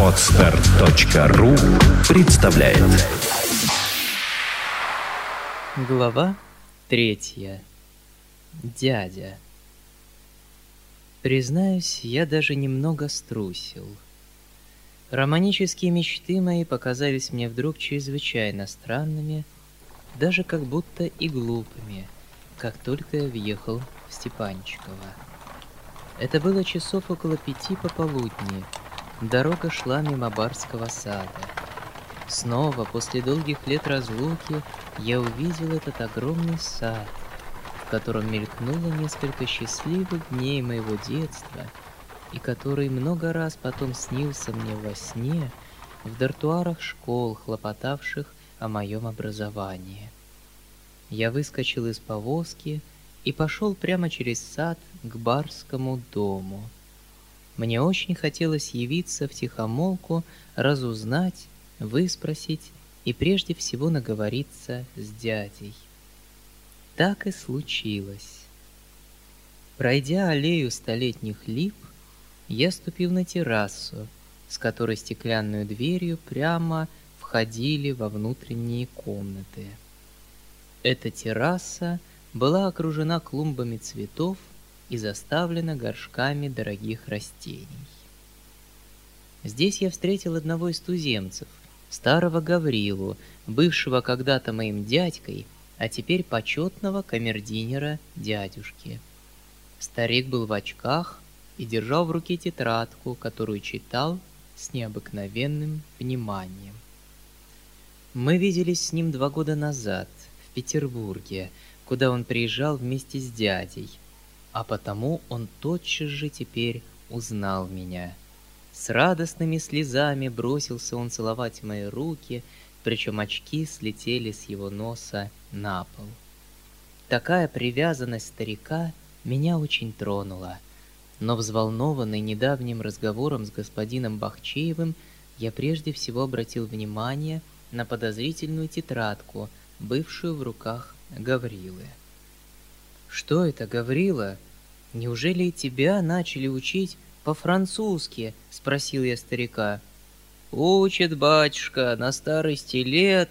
Отстар.ру представляет Глава третья. Дядя. Признаюсь, я даже немного струсил. Романические мечты мои показались мне вдруг чрезвычайно странными, даже как будто и глупыми, как только я въехал в Степанчиково. Это было часов около пяти пополудни. Дорога шла мимо барского сада. Снова, после долгих лет разлуки, я увидел этот огромный сад, в котором мелькнуло несколько счастливых дней моего детства, и который много раз потом снился мне во сне в дартуарах школ, хлопотавших о моем образовании. Я выскочил из повозки и пошел прямо через сад к барскому дому. Мне очень хотелось явиться в тихомолку, разузнать, выспросить и прежде всего наговориться с дядей. Так и случилось. Пройдя аллею столетних лип, я ступил на террасу, с которой стеклянную дверью прямо входили во внутренние комнаты. Эта терраса была окружена клумбами цветов и заставлена горшками дорогих растений. Здесь я встретил одного из туземцев, старого Гаврилу, бывшего когда-то моим дядькой, а теперь почетного камердинера дядюшки. Старик был в очках и держал в руке тетрадку, которую читал с необыкновенным вниманием. Мы виделись с ним два года назад в Петербурге, куда он приезжал вместе с дядей, а потому он тотчас же теперь узнал меня — с радостными слезами бросился он целовать мои руки, причем очки слетели с его носа на пол. Такая привязанность старика меня очень тронула. Но взволнованный недавним разговором с господином Бахчеевым, я прежде всего обратил внимание на подозрительную тетрадку, бывшую в руках Гаврилы. «Что это, Гаврила? Неужели тебя начали учить по-французски?» — спросил я старика. «Учит батюшка на старости лет,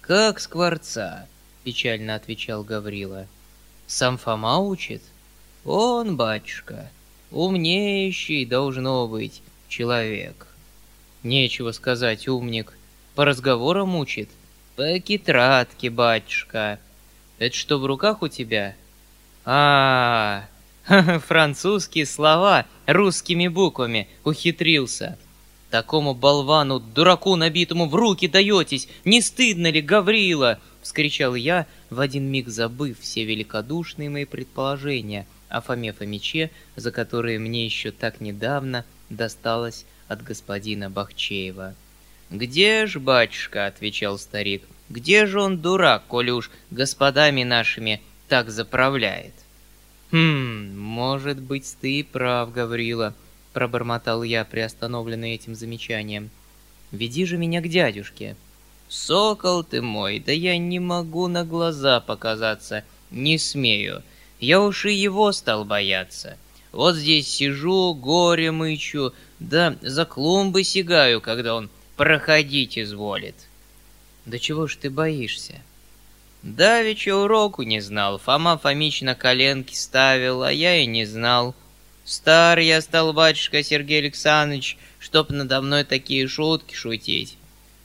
как скворца», — печально отвечал Гаврила. «Сам Фома учит?» «Он, батюшка, умнейший должно быть человек». «Нечего сказать, умник, по разговорам учит?» «По китратке, батюшка». «Это что в руках у тебя?» «А, -а, -а Французские слова русскими буквами ухитрился. Такому болвану, дураку набитому в руки даетесь, не стыдно ли, Гаврила? Вскричал я, в один миг забыв все великодушные мои предположения о Фоме Фомиче, за которые мне еще так недавно досталось от господина Бахчеева. «Где ж, батюшка?» — отвечал старик. «Где же он дурак, коли уж господами нашими так заправляет?» «Хм, может быть, ты и прав, Гаврила», — пробормотал я, приостановленный этим замечанием. «Веди же меня к дядюшке». «Сокол ты мой, да я не могу на глаза показаться, не смею. Я уж и его стал бояться. Вот здесь сижу, горе мычу, да за клумбы сигаю, когда он проходить изволит». «Да чего ж ты боишься?» Давеча уроку не знал, Фома Фомич на коленки ставил, а я и не знал. Стар я стал, батюшка Сергей Александрович, чтоб надо мной такие шутки шутить.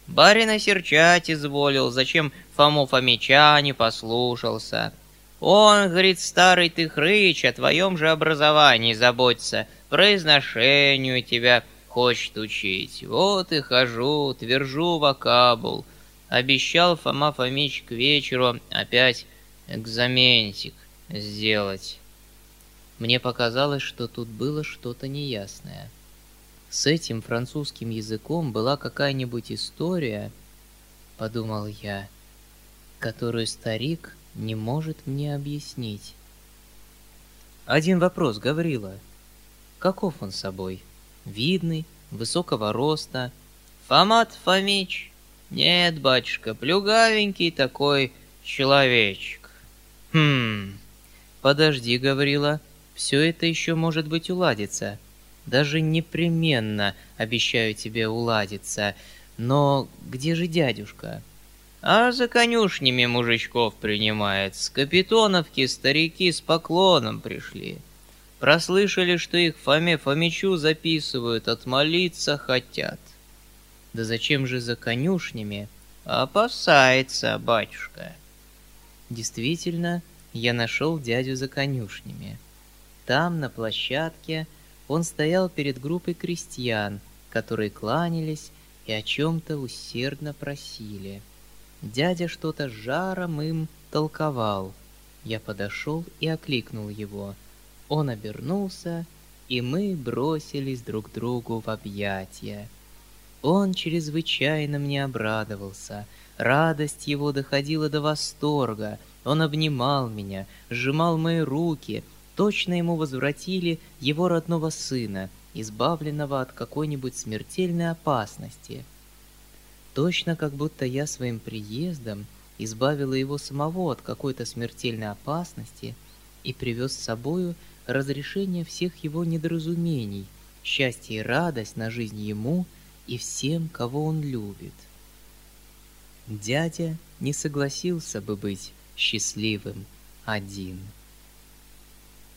Барина серчать изволил, зачем Фому Фомича не послушался. Он, говорит, старый ты хрыч, о твоем же образовании заботится, произношению тебя хочет учить. Вот и хожу, твержу вокабул — Обещал Фома Фомич к вечеру опять экзаменчик сделать. Мне показалось, что тут было что-то неясное. С этим французским языком была какая-нибудь история, подумал я, которую старик не может мне объяснить. Один вопрос, Гаврила. Каков он собой? Видный, высокого роста. Фомат Фомич, нет, батюшка, плюгавенький такой человечек. Хм, подожди, говорила, все это еще может быть уладится. Даже непременно обещаю тебе уладиться. Но где же дядюшка? А за конюшнями мужичков принимает. С капитоновки старики с поклоном пришли. Прослышали, что их Фоме Фомичу записывают, отмолиться хотят. Да зачем же за конюшнями? Опасается, батюшка. Действительно, я нашел дядю за конюшнями. Там, на площадке, он стоял перед группой крестьян, которые кланялись и о чем-то усердно просили. Дядя что-то жаром им толковал. Я подошел и окликнул его. Он обернулся, и мы бросились друг другу в объятия. Он чрезвычайно мне обрадовался. Радость его доходила до восторга. Он обнимал меня, сжимал мои руки. Точно ему возвратили его родного сына, избавленного от какой-нибудь смертельной опасности. Точно как будто я своим приездом избавила его самого от какой-то смертельной опасности и привез с собою разрешение всех его недоразумений, счастье и радость на жизнь ему — и всем, кого он любит. Дядя не согласился бы быть счастливым один.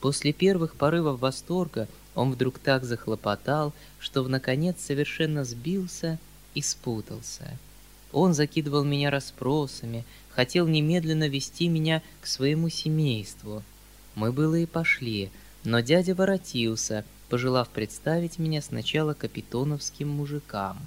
После первых порывов восторга он вдруг так захлопотал, что в наконец совершенно сбился и спутался. Он закидывал меня расспросами, хотел немедленно вести меня к своему семейству. Мы было и пошли, но дядя воротился, пожелав представить меня сначала капитоновским мужикам.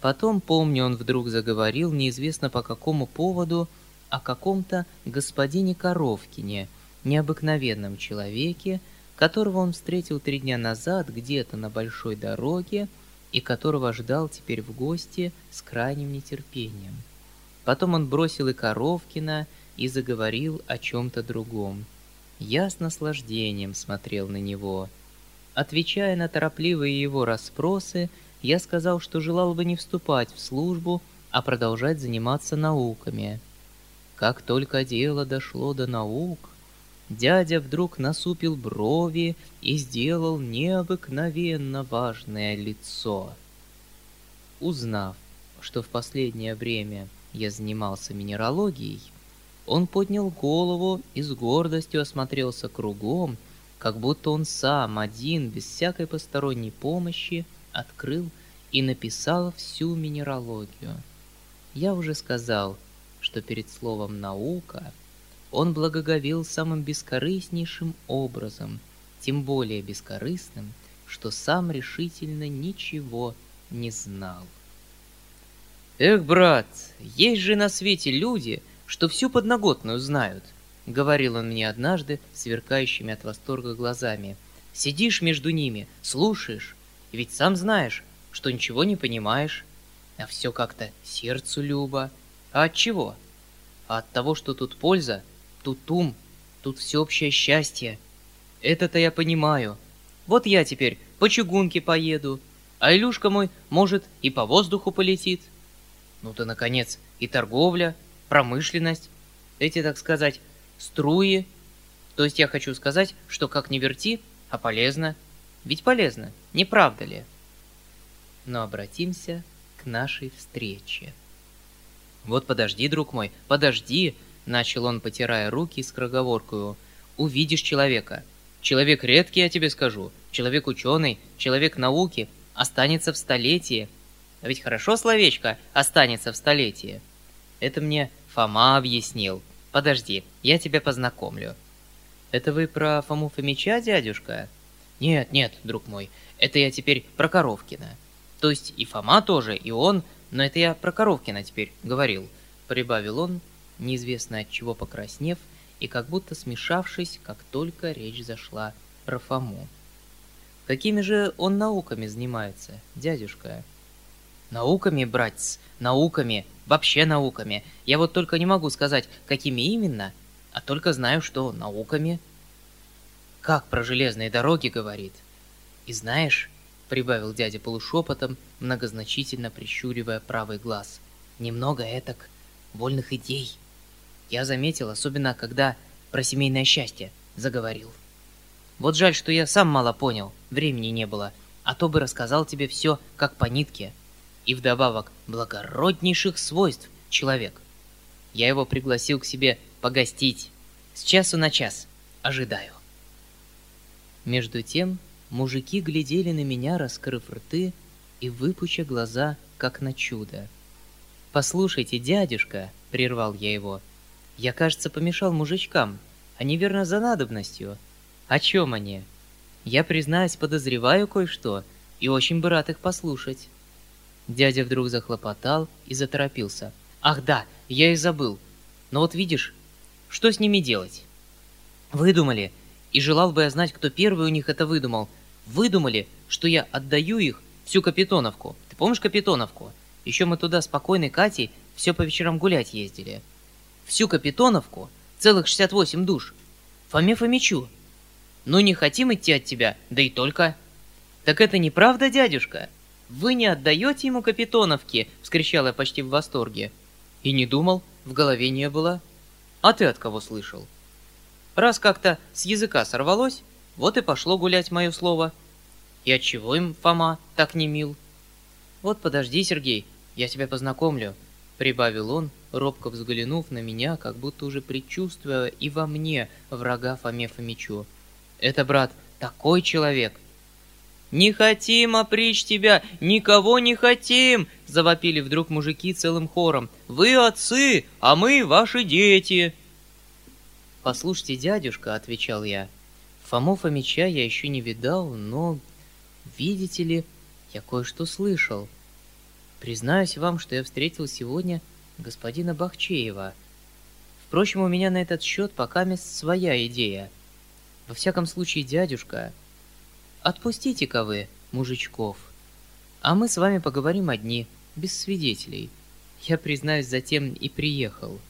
Потом, помню, он вдруг заговорил, неизвестно по какому поводу, о каком-то господине Коровкине, необыкновенном человеке, которого он встретил три дня назад где-то на большой дороге и которого ждал теперь в гости с крайним нетерпением. Потом он бросил и Коровкина и заговорил о чем-то другом. Я с наслаждением смотрел на него — Отвечая на торопливые его расспросы, я сказал, что желал бы не вступать в службу, а продолжать заниматься науками. Как только дело дошло до наук, дядя вдруг насупил брови и сделал необыкновенно важное лицо. Узнав, что в последнее время я занимался минералогией, он поднял голову и с гордостью осмотрелся кругом как будто он сам, один, без всякой посторонней помощи, открыл и написал всю минералогию. Я уже сказал, что перед словом «наука» он благоговел самым бескорыстнейшим образом, тем более бескорыстным, что сам решительно ничего не знал. «Эх, брат, есть же на свете люди, что всю подноготную знают», — говорил он мне однажды, сверкающими от восторга глазами. «Сидишь между ними, слушаешь, ведь сам знаешь, что ничего не понимаешь, а все как-то сердцу любо. А от чего? А от того, что тут польза, тут ум, тут всеобщее счастье. Это-то я понимаю. Вот я теперь по чугунке поеду, а Илюшка мой, может, и по воздуху полетит. Ну-то, наконец, и торговля, промышленность, эти, так сказать, струи. То есть я хочу сказать, что как ни верти, а полезно. Ведь полезно, не правда ли? Но обратимся к нашей встрече. «Вот подожди, друг мой, подожди!» — начал он, потирая руки с кроговоркою. «Увидишь человека. Человек редкий, я тебе скажу. Человек ученый, человек науки. Останется в столетии. А ведь хорошо словечко «останется в столетии». Это мне Фома объяснил. Подожди, я тебя познакомлю. Это вы про Фому Фомича, дядюшка? Нет, нет, друг мой, это я теперь про Коровкина. То есть и Фома тоже, и он, но это я про Коровкина теперь говорил. Прибавил он, неизвестно от чего покраснев, и как будто смешавшись, как только речь зашла про Фому. Какими же он науками занимается, дядюшка? Науками, братец, науками, вообще науками. Я вот только не могу сказать, какими именно, а только знаю, что науками. Как про железные дороги говорит. И знаешь, прибавил дядя полушепотом, многозначительно прищуривая правый глаз, немного этак вольных идей. Я заметил, особенно когда про семейное счастье заговорил. Вот жаль, что я сам мало понял, времени не было, а то бы рассказал тебе все как по нитке. И вдобавок благороднейших свойств человек. Я его пригласил к себе погостить. С часу на час. Ожидаю. Между тем, мужики глядели на меня, раскрыв рты и выпуча глаза, как на чудо. «Послушайте, дядюшка», — прервал я его, — «я, кажется, помешал мужичкам. Они, верно, за надобностью. О чем они? Я, признаюсь, подозреваю кое-что, и очень бы рад их послушать». Дядя вдруг захлопотал и заторопился. «Ах да, я и забыл. Но вот видишь, что с ними делать?» «Выдумали, и желал бы я знать, кто первый у них это выдумал. Выдумали, что я отдаю их всю Капитоновку. Ты помнишь Капитоновку? Еще мы туда с покойной Катей все по вечерам гулять ездили. Всю Капитоновку, целых 68 душ. Фоме Фомичу. Ну не хотим идти от тебя, да и только. Так это неправда, дядюшка? Вы не отдаете ему Капитоновки, вскричал я почти в восторге. И не думал, в голове не было. А ты от кого слышал? Раз как-то с языка сорвалось, вот и пошло гулять мое слово. И отчего им Фома так не мил? Вот подожди, Сергей, я тебя познакомлю, прибавил он, робко взглянув на меня, как будто уже предчувствуя и во мне врага Фоме Фомичу. Это, брат, такой человек. «Не хотим опричь тебя, никого не хотим!» — завопили вдруг мужики целым хором. «Вы отцы, а мы ваши дети!» «Послушайте, дядюшка», — отвечал я, — «Фому Фомича я еще не видал, но, видите ли, я кое-что слышал. Признаюсь вам, что я встретил сегодня господина Бахчеева. Впрочем, у меня на этот счет пока мест своя идея. Во всяком случае, дядюшка, отпустите-ка вы мужичков, а мы с вами поговорим одни, без свидетелей. Я, признаюсь, затем и приехал».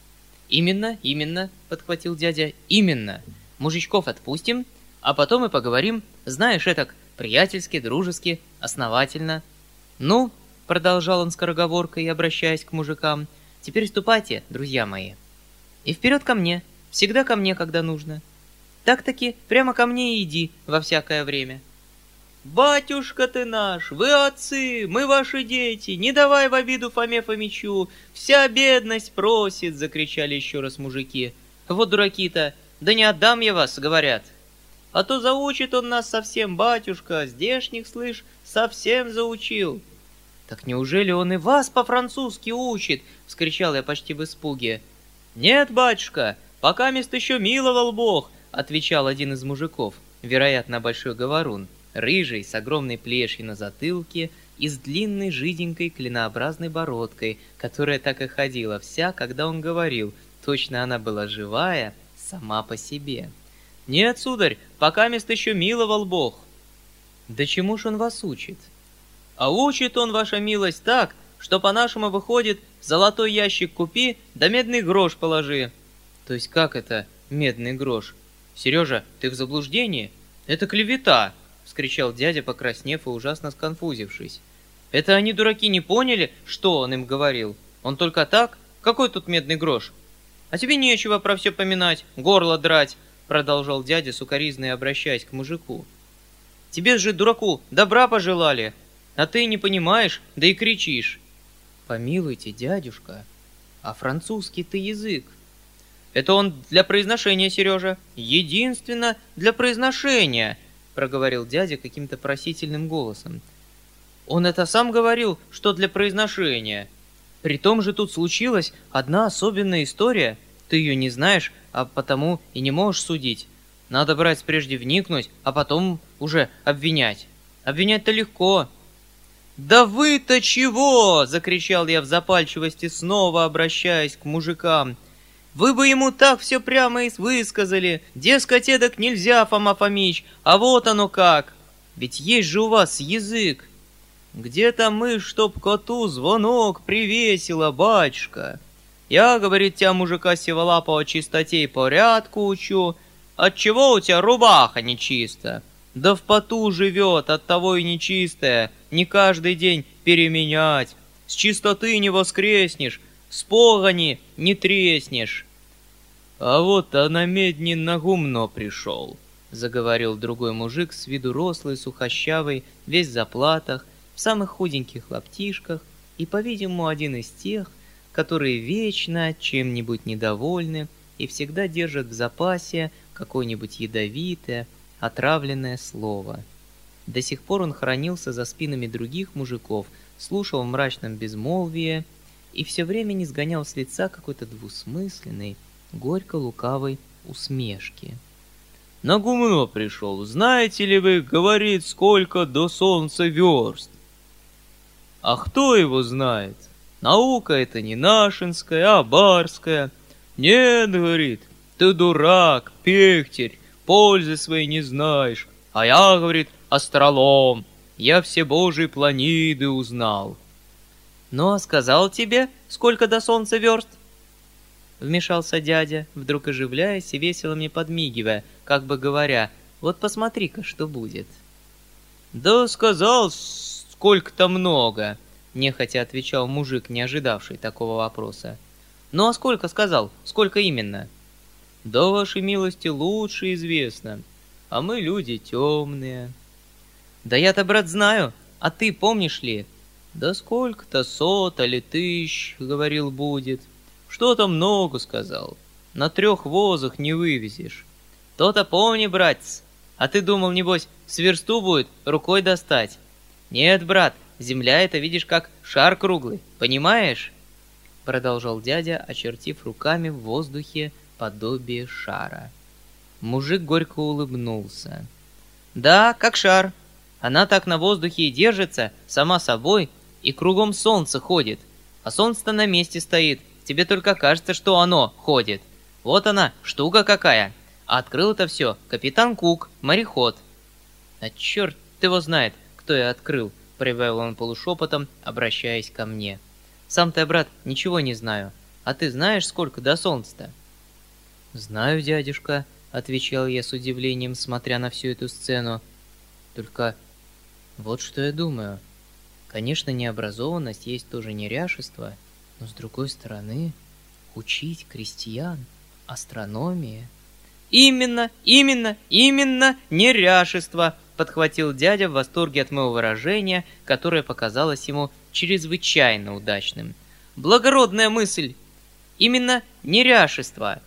«Именно, именно», — подхватил дядя, — «именно. Мужичков отпустим, а потом и поговорим, знаешь, этак, приятельски, дружески, основательно». «Ну», — продолжал он скороговоркой, обращаясь к мужикам, — «теперь ступайте, друзья мои. И вперед ко мне, всегда ко мне, когда нужно. Так-таки прямо ко мне и иди во всякое время». «Батюшка ты наш, вы отцы, мы ваши дети, не давай в обиду Фоме Фомичу, вся бедность просит!» — закричали еще раз мужики. «Вот дураки-то, да не отдам я вас!» — говорят. «А то заучит он нас совсем, батюшка, здешних, слышь, совсем заучил!» «Так неужели он и вас по-французски учит?» — вскричал я почти в испуге. «Нет, батюшка, пока мест еще миловал Бог!» — отвечал один из мужиков, вероятно, большой говорун рыжий, с огромной плешью на затылке и с длинной жиденькой клинообразной бородкой, которая так и ходила вся, когда он говорил, точно она была живая сама по себе. «Нет, сударь, пока мест еще миловал Бог». «Да чему ж он вас учит?» «А учит он, ваша милость, так, что по-нашему выходит, золотой ящик купи, да медный грош положи». «То есть как это медный грош? Сережа, ты в заблуждении? Это клевета!» Вскричал дядя, покраснев и ужасно сконфузившись. «Это они, дураки, не поняли, что он им говорил? Он только так? Какой тут медный грош?» «А тебе нечего про все поминать, горло драть», продолжал дядя, сукоризно обращаясь к мужику. «Тебе же, дураку, добра пожелали, а ты не понимаешь, да и кричишь». «Помилуйте, дядюшка, а французский ты язык?» «Это он для произношения, Сережа, единственно для произношения», проговорил дядя каким-то просительным голосом. Он это сам говорил, что для произношения. При том же тут случилась одна особенная история. Ты ее не знаешь, а потому и не можешь судить. Надо брать прежде вникнуть, а потом уже обвинять. Обвинять-то легко. «Да вы-то чего!» — закричал я в запальчивости, снова обращаясь к мужикам — вы бы ему так все прямо и высказали. Дескать, эдак нельзя, Фома Фомич, а вот оно как. Ведь есть же у вас язык. Где-то мы, чтоб коту звонок привесила, батюшка. Я, говорит, тебя, мужика сиволапого, чистоте и порядку учу. Отчего у тебя рубаха нечиста? Да в поту живет, от того и нечистая. Не каждый день переменять. С чистоты не воскреснешь, с погони не треснешь. А вот а на гумно пришел. — заговорил другой мужик, с виду рослый, сухощавый, весь в заплатах, в самых худеньких лаптишках, и, по-видимому, один из тех, которые вечно чем-нибудь недовольны и всегда держат в запасе какое-нибудь ядовитое, отравленное слово. До сих пор он хранился за спинами других мужиков, слушал в мрачном безмолвии и все время не сгонял с лица какой-то двусмысленной, горько-лукавой усмешки. «На гумно пришел. Знаете ли вы, говорит, сколько до солнца верст?» «А кто его знает? Наука это не нашинская, а барская. Нет, — говорит, — ты дурак, пехтерь, пользы своей не знаешь. А я, — говорит, — астролом. Я все божьи планиды узнал». «Ну, а сказал тебе, сколько до солнца верст?» Вмешался дядя, вдруг оживляясь и весело мне подмигивая, как бы говоря, «Вот посмотри-ка, что будет». «Да сказал, сколько-то много», — нехотя отвечал мужик, не ожидавший такого вопроса. «Ну а сколько сказал? Сколько именно?» «Да, вашей милости, лучше известно, а мы люди темные». «Да я-то, брат, знаю, а ты помнишь ли?» «Да сколько-то сот или тысяч, — говорил, — будет». Что-то много сказал. На трех возах не вывезешь. То-то помни, братец. А ты думал, небось, с версту будет рукой достать? Нет, брат, земля это, видишь, как шар круглый, понимаешь? Продолжал дядя, очертив руками в воздухе подобие шара. Мужик горько улыбнулся. Да, как шар. Она так на воздухе и держится, сама собой, и кругом солнце ходит. А солнце-то на месте стоит, Тебе только кажется, что оно ходит. Вот она, штука какая. А открыл это все капитан Кук, мореход. А черт его знает, кто я открыл, прибавил он полушепотом, обращаясь ко мне. Сам-то, брат, ничего не знаю. А ты знаешь, сколько до солнца-то? Знаю, дядюшка, отвечал я с удивлением, смотря на всю эту сцену. Только вот что я думаю. Конечно, необразованность есть тоже неряшество — но с другой стороны, учить крестьян астрономии... «Именно, именно, именно неряшество!» — подхватил дядя в восторге от моего выражения, которое показалось ему чрезвычайно удачным. «Благородная мысль! Именно неряшество!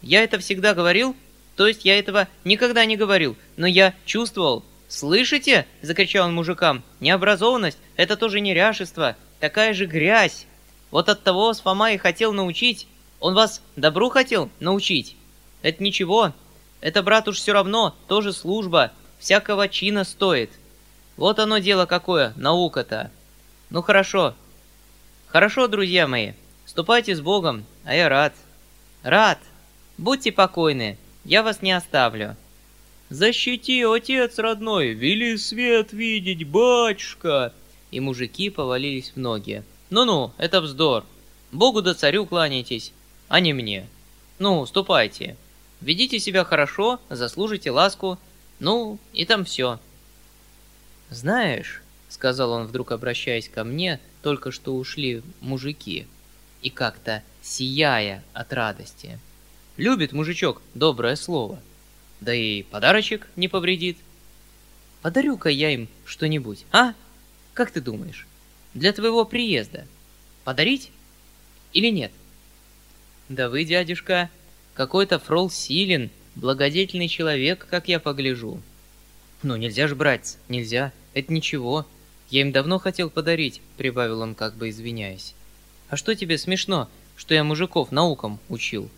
Я это всегда говорил, то есть я этого никогда не говорил, но я чувствовал. Слышите?» — закричал он мужикам. «Необразованность — это тоже неряшество, такая же грязь!» Вот от того вас Фома и хотел научить. Он вас добру хотел научить. Это ничего. Это, брат, уж все равно, тоже служба. Всякого чина стоит. Вот оно дело какое, наука-то. Ну хорошо. Хорошо, друзья мои. Ступайте с Богом, а я рад. Рад. Будьте покойны. Я вас не оставлю. «Защити, отец родной, вели свет видеть, батюшка!» И мужики повалились в ноги. «Ну-ну, это вздор. Богу да царю кланяйтесь, а не мне. Ну, ступайте. Ведите себя хорошо, заслужите ласку. Ну, и там все». «Знаешь», — сказал он вдруг, обращаясь ко мне, только что ушли мужики, и как-то сияя от радости. «Любит мужичок доброе слово. Да и подарочек не повредит. Подарю-ка я им что-нибудь, а? Как ты думаешь?» Для твоего приезда. Подарить или нет? Да вы, дядюшка, какой-то фрол Силин, благодетельный человек, как я погляжу. Ну, нельзя ж брать, нельзя, это ничего. Я им давно хотел подарить, прибавил он, как бы извиняясь. А что тебе смешно, что я мужиков наукам учил?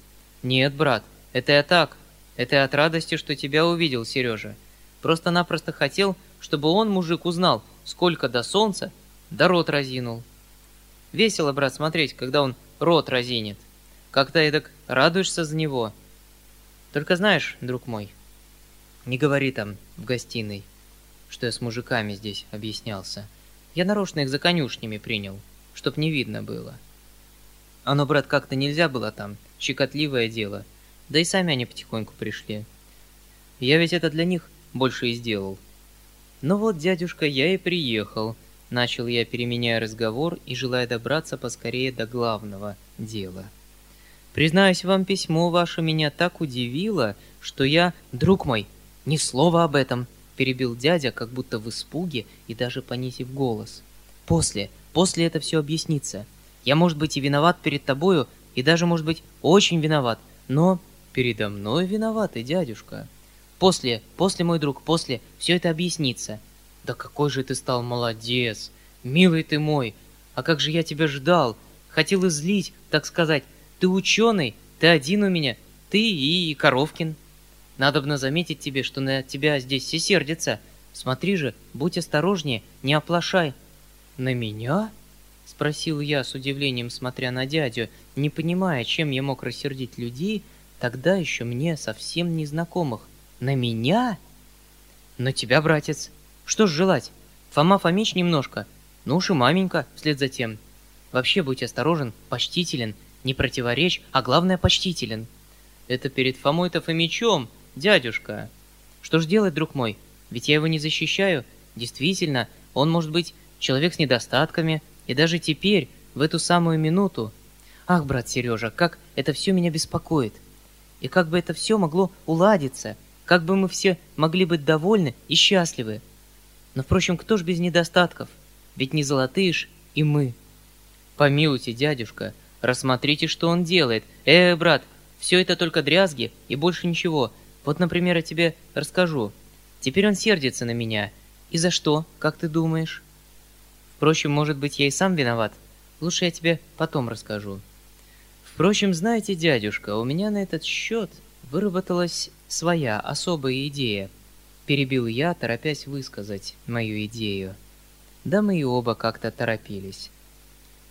Нет, брат, это я так. Это я от радости, что тебя увидел, Сережа. Просто-напросто хотел, чтобы он, мужик, узнал, сколько до солнца да рот разинул. Весело, брат, смотреть, когда он рот разинет. Как-то эдак радуешься за него. Только знаешь, друг мой, не говори там в гостиной, что я с мужиками здесь объяснялся. Я нарочно их за конюшнями принял, чтоб не видно было. Оно, брат, как-то нельзя было там, щекотливое дело. Да и сами они потихоньку пришли. Я ведь это для них больше и сделал. Ну вот, дядюшка, я и приехал. Начал я, переменяя разговор и желая добраться поскорее до главного дела. Признаюсь вам, письмо ваше меня так удивило, что я... Друг мой, Ни слова об этом, перебил дядя, как будто в испуге и даже понизив голос. После, после это все объяснится. Я, может быть, и виноват перед тобою, и даже, может быть, очень виноват, но передо мной виноватый дядюшка. После, после, мой друг, после, все это объяснится. Да какой же ты стал молодец, милый ты мой, а как же я тебя ждал, хотел излить, так сказать. Ты ученый, ты один у меня, ты и Коровкин. Надобно заметить тебе, что на тебя здесь все сердятся. Смотри же, будь осторожнее, не оплошай. На меня? Спросил я с удивлением, смотря на дядю, не понимая, чем я мог рассердить людей, тогда еще мне совсем незнакомых. На меня? На тебя, братец. Что ж желать? Фома Фомич немножко, ну уж и маменька вслед за тем. Вообще будь осторожен, почтителен, не противоречь, а главное почтителен. Это перед Фомой-то Фомичом, дядюшка. Что ж делать, друг мой? Ведь я его не защищаю. Действительно, он может быть человек с недостатками, и даже теперь, в эту самую минуту. Ах, брат Сережа, как это все меня беспокоит. И как бы это все могло уладиться, как бы мы все могли быть довольны и счастливы. Но, впрочем, кто ж без недостатков? Ведь не золотые ж и мы. Помилуйте, дядюшка, рассмотрите, что он делает. Э, брат, все это только дрязги и больше ничего. Вот, например, я тебе расскажу. Теперь он сердится на меня. И за что, как ты думаешь? Впрочем, может быть, я и сам виноват. Лучше я тебе потом расскажу. Впрочем, знаете, дядюшка, у меня на этот счет выработалась своя особая идея. Перебил я, торопясь высказать мою идею. Да мы и оба как-то торопились.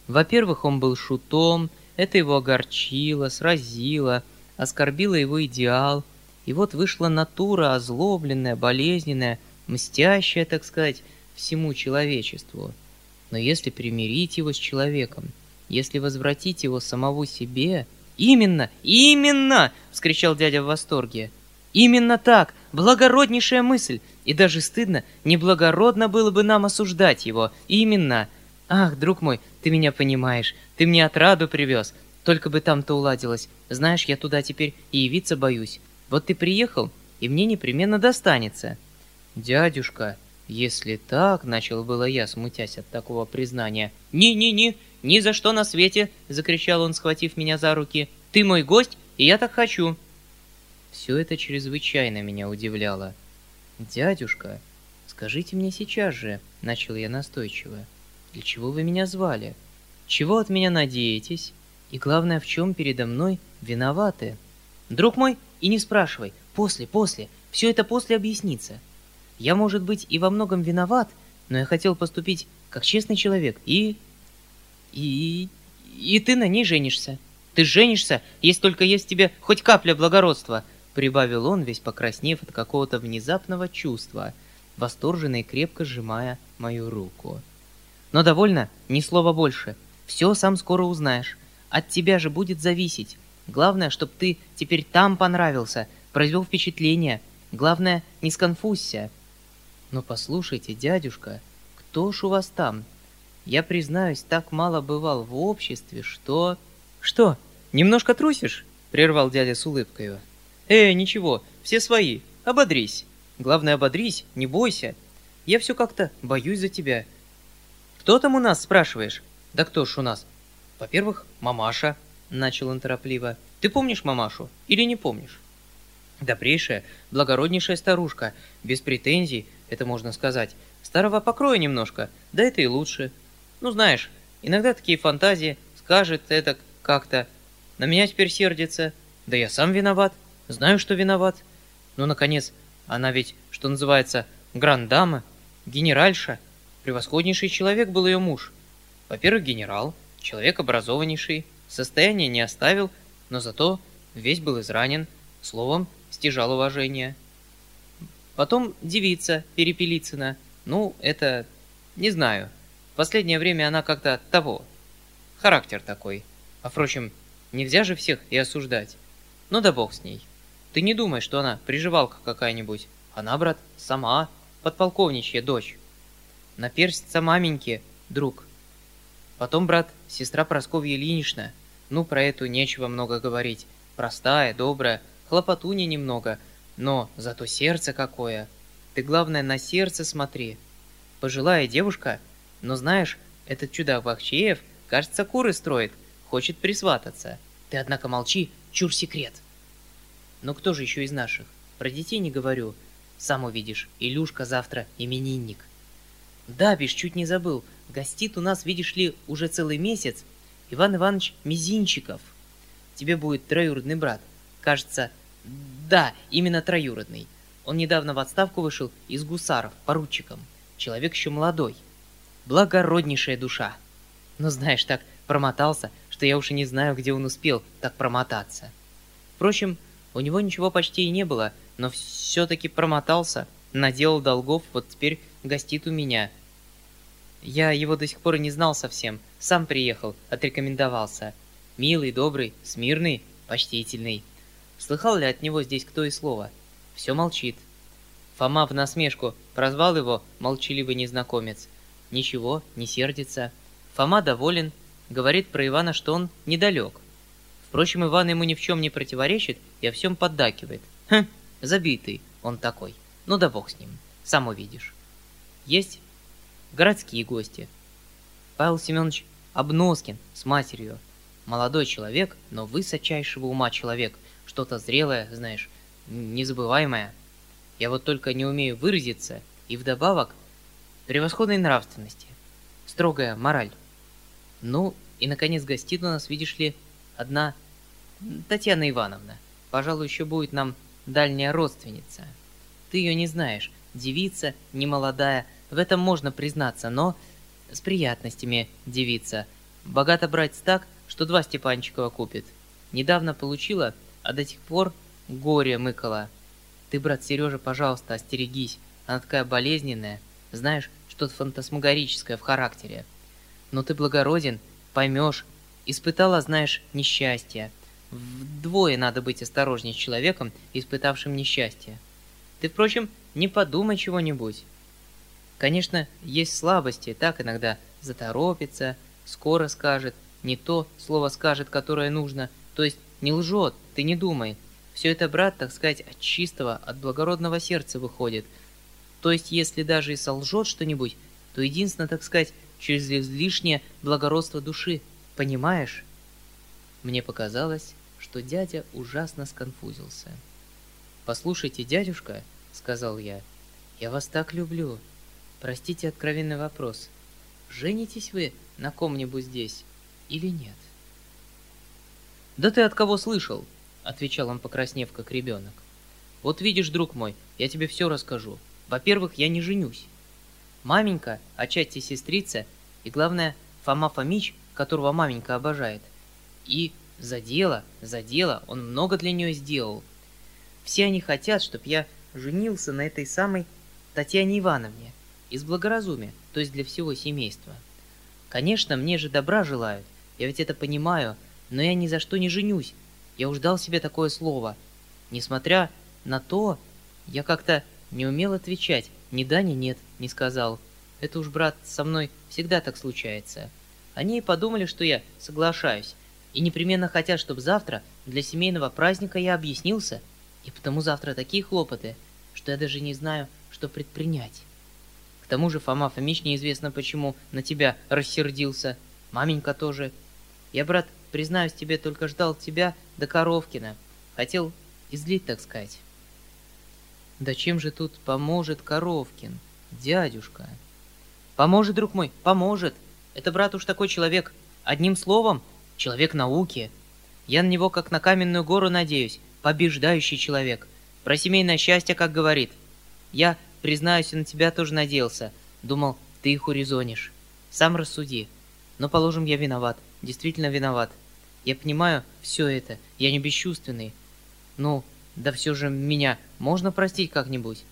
Во-первых, он был шутом, это его огорчило, сразило, оскорбило его идеал. И вот вышла натура озлобленная, болезненная, мстящая, так сказать, всему человечеству. Но если примирить его с человеком, если возвратить его самого себе... «Именно! Именно!» — вскричал дядя в восторге. «Именно так! Благороднейшая мысль! И даже стыдно, неблагородно было бы нам осуждать его. Именно! Ах, друг мой, ты меня понимаешь, ты мне отраду привез. Только бы там-то уладилось. Знаешь, я туда теперь и явиться боюсь. Вот ты приехал, и мне непременно достанется». «Дядюшка, если так, — начал было я, смутясь от такого признания. «Не-не-не, ни за что на свете!» — закричал он, схватив меня за руки. «Ты мой гость, и я так хочу!» Все это чрезвычайно меня удивляло. «Дядюшка, скажите мне сейчас же», — начал я настойчиво, — «для чего вы меня звали? Чего от меня надеетесь? И главное, в чем передо мной виноваты? Друг мой, и не спрашивай, после, после, все это после объяснится. Я, может быть, и во многом виноват, но я хотел поступить как честный человек, и... и... и ты на ней женишься. Ты женишься, если только есть в тебе хоть капля благородства, прибавил он, весь покраснев от какого-то внезапного чувства, восторженно и крепко сжимая мою руку. Но довольно, ни слова больше. Все сам скоро узнаешь. От тебя же будет зависеть. Главное, чтобы ты теперь там понравился, произвел впечатление. Главное, не сконфузься. Но послушайте, дядюшка, кто ж у вас там? Я, признаюсь, так мало бывал в обществе, что... Что, немножко трусишь? Прервал дядя с улыбкой. Э, ничего, все свои, ободрись. Главное, ободрись, не бойся. Я все как-то боюсь за тебя. Кто там у нас, спрашиваешь? Да кто ж у нас? Во-первых, мамаша, начал он торопливо. Ты помнишь мамашу или не помнишь? Добрейшая, благороднейшая старушка, без претензий, это можно сказать. Старого покроя немножко, да это и лучше. Ну, знаешь, иногда такие фантазии, скажет это как-то. На меня теперь сердится. Да я сам виноват, знаю, что виноват. Ну, наконец, она ведь, что называется, грандама, генеральша. Превосходнейший человек был ее муж. Во-первых, генерал, человек образованнейший, состояние не оставил, но зато весь был изранен, словом, стяжал уважение. Потом девица Перепелицына. Ну, это... не знаю. В последнее время она как-то того. Характер такой. А впрочем, нельзя же всех и осуждать. Ну да бог с ней. Ты не думай, что она приживалка какая-нибудь. Она, брат, сама, подполковничья дочь. На перстца маменьки, друг. Потом, брат, сестра Прасковья Ильинична. Ну, про эту нечего много говорить. Простая, добрая, хлопотуня немного, Но зато сердце какое. Ты, главное, на сердце смотри. Пожилая девушка, но знаешь, этот чудак Бахчеев, кажется, куры строит, хочет присвататься. Ты, однако, молчи, чур секрет. Но кто же еще из наших? Про детей не говорю. Сам увидишь, Илюшка завтра именинник. Да, бишь, чуть не забыл. Гостит у нас, видишь ли, уже целый месяц Иван Иванович Мизинчиков. Тебе будет троюродный брат. Кажется, да, именно троюродный. Он недавно в отставку вышел из гусаров, поручиком. Человек еще молодой. Благороднейшая душа. Но знаешь, так промотался, что я уж и не знаю, где он успел так промотаться. Впрочем, у него ничего почти и не было, но все-таки промотался, наделал долгов, вот теперь гостит у меня. Я его до сих пор не знал совсем, сам приехал, отрекомендовался. Милый, добрый, смирный, почтительный. Слыхал ли от него здесь кто и слово? Все молчит. Фома в насмешку прозвал его молчаливый незнакомец. Ничего, не сердится. Фома доволен, говорит про Ивана, что он недалек. Впрочем, Иван ему ни в чем не противоречит и о всем поддакивает. Хм, забитый он такой. Ну да бог с ним, сам увидишь. Есть городские гости. Павел Семенович Обноскин с матерью. Молодой человек, но высочайшего ума человек. Что-то зрелое, знаешь, незабываемое. Я вот только не умею выразиться, и вдобавок превосходной нравственности. Строгая мораль. Ну, и наконец гостит у нас, видишь ли, одна Татьяна Ивановна. Пожалуй, еще будет нам дальняя родственница. Ты ее не знаешь. Девица, немолодая, в этом можно признаться, но с приятностями девица. Богато брать так, что два Степанчикова купит. Недавно получила, а до сих пор горе мыкала. Ты, брат Сережа, пожалуйста, остерегись. Она такая болезненная. Знаешь, что-то фантасмагорическое в характере. Но ты благороден, поймешь. Испытала, знаешь, несчастье. Вдвое надо быть осторожнее с человеком, испытавшим несчастье. Ты, впрочем, не подумай чего-нибудь. Конечно, есть слабости, так иногда заторопится, скоро скажет, не то слово скажет, которое нужно, то есть не лжет, ты не думай. Все это, брат, так сказать, от чистого, от благородного сердца выходит. То есть, если даже и солжет что-нибудь, то единственно, так сказать, через излишнее благородство души. Понимаешь? Мне показалось, что дядя ужасно сконфузился. «Послушайте, дядюшка», — сказал я, — «я вас так люблю. Простите откровенный вопрос. Женитесь вы на ком-нибудь здесь или нет?» «Да ты от кого слышал?» — отвечал он, покраснев, как ребенок. «Вот видишь, друг мой, я тебе все расскажу. Во-первых, я не женюсь. Маменька, отчасти сестрица, и, главное, Фома Фомич, которого маменька обожает. И за дело, за дело он много для нее сделал. Все они хотят, чтобы я женился на этой самой Татьяне Ивановне, из благоразумия, то есть для всего семейства. Конечно, мне же добра желают, я ведь это понимаю, но я ни за что не женюсь. Я уж дал себе такое слово. Несмотря на то, я как-то не умел отвечать. Ни да, ни нет, не сказал. Это уж, брат, со мной всегда так случается. Они и подумали, что я соглашаюсь. И непременно хотят, чтобы завтра для семейного праздника я объяснился. И потому завтра такие хлопоты, что я даже не знаю, что предпринять. К тому же Фома Фомич неизвестно почему на тебя рассердился. Маменька тоже. Я, брат, Признаюсь тебе, только ждал тебя до Коровкина. Хотел излить, так сказать. Да чем же тут поможет Коровкин, дядюшка? Поможет, друг мой, поможет. Это, брат, уж такой человек. Одним словом, человек науки. Я на него как на каменную гору надеюсь, побеждающий человек. Про семейное счастье, как говорит. Я, признаюсь, на тебя тоже надеялся. Думал, ты их урезонишь. Сам рассуди. Но, положим, я виноват. Действительно виноват. Я понимаю все это, я не бесчувственный. Ну, да все же меня можно простить как-нибудь.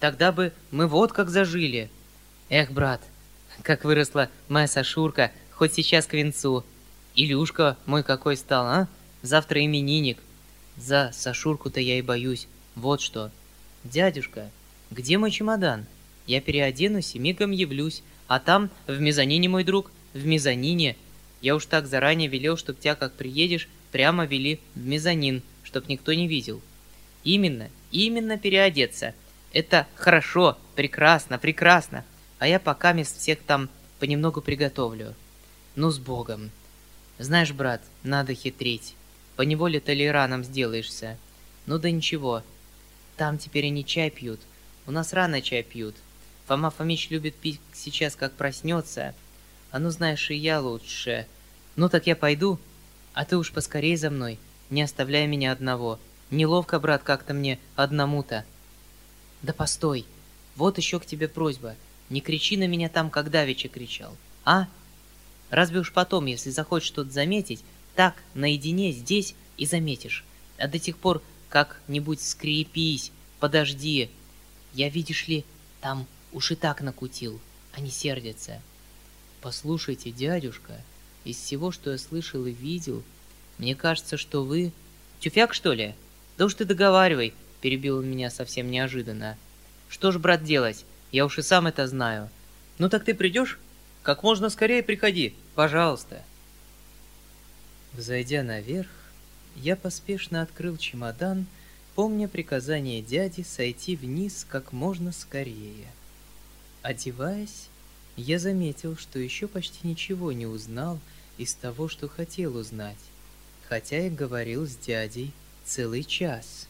Тогда бы мы вот как зажили. Эх, брат, как выросла моя Сашурка, хоть сейчас к венцу. Илюшка мой какой стал, а? Завтра именинник. За Сашурку-то я и боюсь. Вот что. Дядюшка, где мой чемодан? Я переоденусь и мигом явлюсь. А там, в мезонине, мой друг, в мезонине я уж так заранее велел, чтоб тебя, как приедешь, прямо вели в мезонин, чтоб никто не видел. Именно, Именно переодеться. Это хорошо, прекрасно, прекрасно. А я пока мест всех там понемногу приготовлю. Ну, с Богом. Знаешь, брат, надо хитрить. Поневоле толераном сделаешься. Ну да ничего. Там теперь они чай пьют. У нас рано чай пьют. Фома Фомич любит пить сейчас, как проснется. А ну, знаешь, и я лучше. Ну так я пойду, а ты уж поскорей за мной, не оставляй меня одного. Неловко, брат, как-то мне одному-то. Да постой, вот еще к тебе просьба. Не кричи на меня там, как Давича кричал. А? Разве уж потом, если захочешь что-то заметить, так, наедине, здесь и заметишь. А до тех пор как-нибудь скрепись, подожди. Я, видишь ли, там уж и так накутил, они сердятся. Послушайте, дядюшка, из всего, что я слышал и видел, мне кажется, что вы... Тюфяк, что ли? Да уж ты договаривай, перебил он меня совсем неожиданно. Что ж, брат, делать? Я уж и сам это знаю. Ну так ты придешь? Как можно скорее приходи, пожалуйста. Взойдя наверх, я поспешно открыл чемодан, помня приказание дяди сойти вниз как можно скорее. Одеваясь, я заметил, что еще почти ничего не узнал из того, что хотел узнать, хотя и говорил с дядей целый час.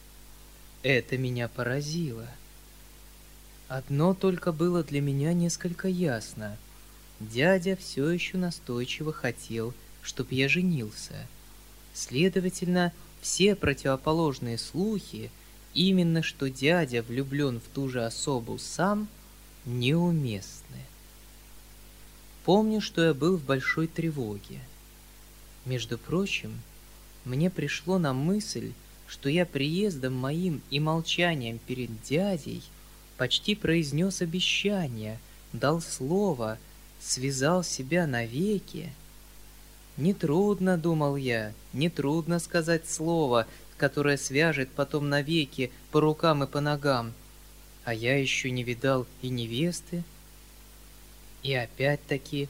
Это меня поразило. Одно только было для меня несколько ясно. Дядя все еще настойчиво хотел, чтобы я женился. Следовательно, все противоположные слухи, именно что дядя влюблен в ту же особу сам, неуместны. Помню, что я был в большой тревоге. Между прочим, мне пришло на мысль, что я приездом моим и молчанием перед дядей почти произнес обещание, дал слово, связал себя навеки. Нетрудно, думал я, нетрудно сказать слово, которое свяжет потом навеки по рукам и по ногам. А я еще не видал и невесты, и опять-таки,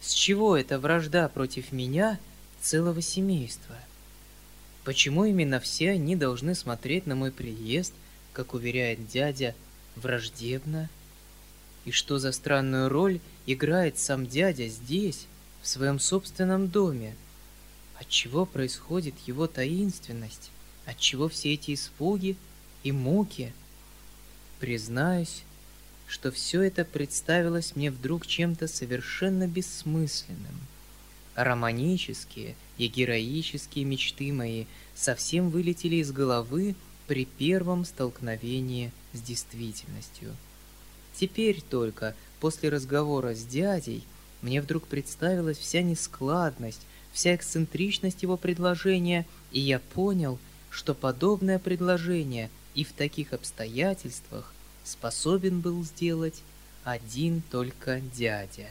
с чего эта вражда против меня целого семейства? Почему именно все они должны смотреть на мой приезд, как уверяет дядя, враждебно? И что за странную роль играет сам дядя здесь, в своем собственном доме? Отчего происходит его таинственность? Отчего все эти испуги и муки? Признаюсь, что все это представилось мне вдруг чем-то совершенно бессмысленным. Романические и героические мечты мои совсем вылетели из головы при первом столкновении с действительностью. Теперь только, после разговора с дядей, мне вдруг представилась вся нескладность, вся эксцентричность его предложения, и я понял, что подобное предложение и в таких обстоятельствах способен был сделать один только дядя.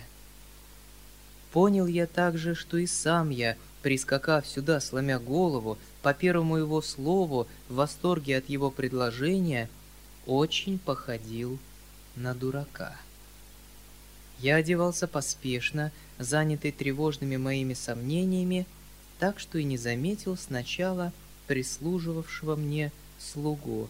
Понял я также, что и сам я, прискакав сюда, сломя голову, по первому его слову, в восторге от его предложения, очень походил на дурака. Я одевался поспешно, занятый тревожными моими сомнениями, так что и не заметил сначала прислуживавшего мне слугу,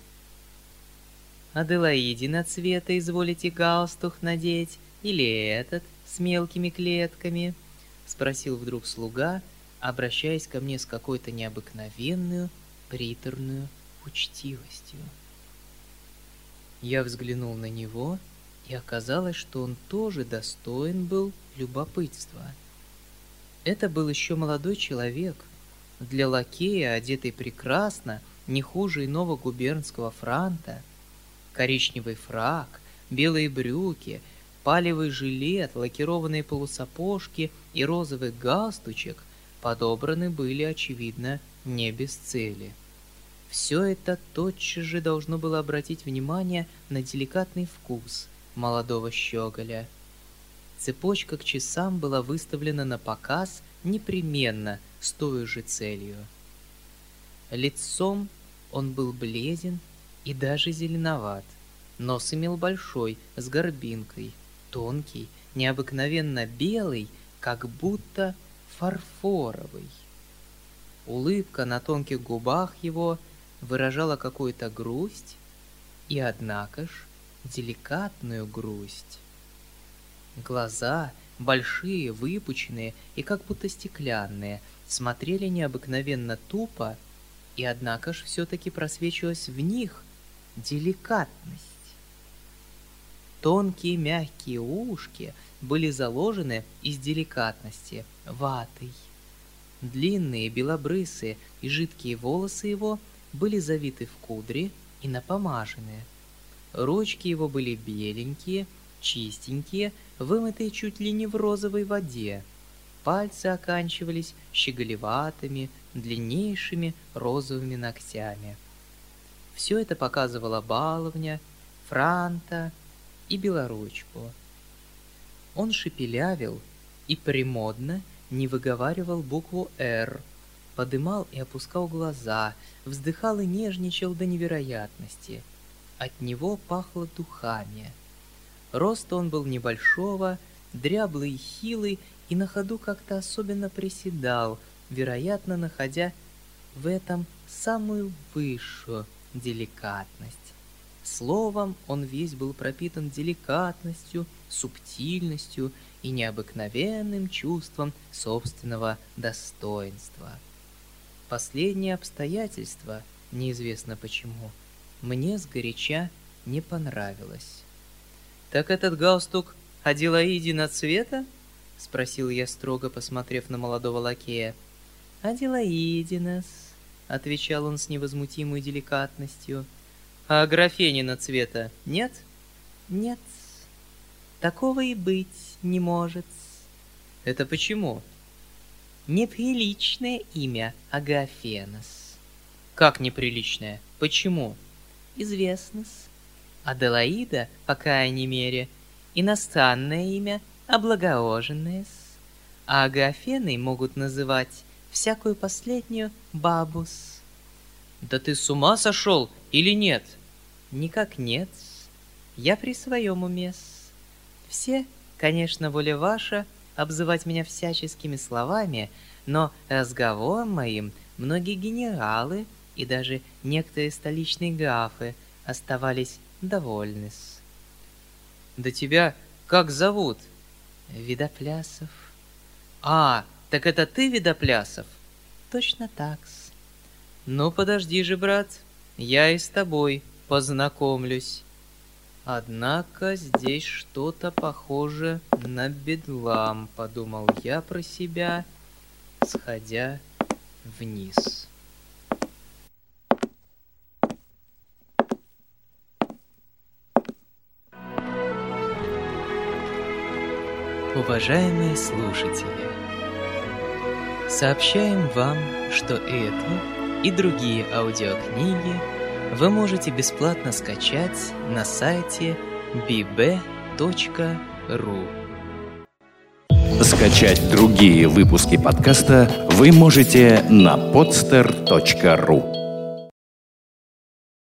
Аделаидина цвета изволите галстух надеть или этот с мелкими клетками?» — спросил вдруг слуга, обращаясь ко мне с какой-то необыкновенную, приторную учтивостью. Я взглянул на него, и оказалось, что он тоже достоин был любопытства. Это был еще молодой человек, для лакея, одетый прекрасно, не хуже иного губернского франта — коричневый фрак, белые брюки, палевый жилет, лакированные полусапожки и розовый галстучек подобраны были, очевидно, не без цели. Все это тотчас же должно было обратить внимание на деликатный вкус молодого щеголя. Цепочка к часам была выставлена на показ непременно с той же целью. Лицом он был бледен и даже зеленоват. Нос имел большой, с горбинкой, тонкий, необыкновенно белый, как будто фарфоровый. Улыбка на тонких губах его выражала какую-то грусть, и однако ж деликатную грусть. Глаза, большие, выпученные и как будто стеклянные, смотрели необыкновенно тупо, и однако ж все-таки просвечивалась в них деликатность. Тонкие мягкие ушки были заложены из деликатности ватой. Длинные белобрысые и жидкие волосы его были завиты в кудри и напомажены. Ручки его были беленькие, чистенькие, вымытые чуть ли не в розовой воде. Пальцы оканчивались щеголеватыми, длиннейшими розовыми ногтями. Все это показывала баловня, франта и белоручку. Он шепелявил и премодно не выговаривал букву «Р», подымал и опускал глаза, вздыхал и нежничал до невероятности. От него пахло духами. Роста он был небольшого, дряблый и хилый, и на ходу как-то особенно приседал, вероятно, находя в этом самую высшую деликатность. Словом, он весь был пропитан деликатностью, субтильностью и необыкновенным чувством собственного достоинства. Последнее обстоятельство, неизвестно почему, мне сгоряча не понравилось. «Так этот галстук Аделаидина цвета?» — спросил я строго, посмотрев на молодого лакея. «Аделаидинас», — отвечал он с невозмутимой деликатностью, — а графенина цвета нет? Нет. Такого и быть не может. Это почему? Неприличное имя Агафенос. Как неприличное? Почему? Известно-с. Аделаида, по крайней мере, иностранное имя, облагороженное-с. А Агафеной могут называть всякую последнюю бабус. Да ты с ума сошел или нет? Никак нет. Я при своем уме. Все, конечно, воля ваша, обзывать меня всяческими словами, но разговором моим многие генералы и даже некоторые столичные графы оставались довольны. Да тебя как зовут? Видоплясов. А, так это ты, Видоплясов? Точно так-с. Ну, подожди же, брат, я и с тобой познакомлюсь. Однако здесь что-то похоже на бедлам, подумал я про себя, сходя вниз. Уважаемые слушатели, сообщаем вам, что эту и другие аудиокниги вы можете бесплатно скачать на сайте bb.ru. Скачать другие выпуски подкаста вы можете на podster.ru.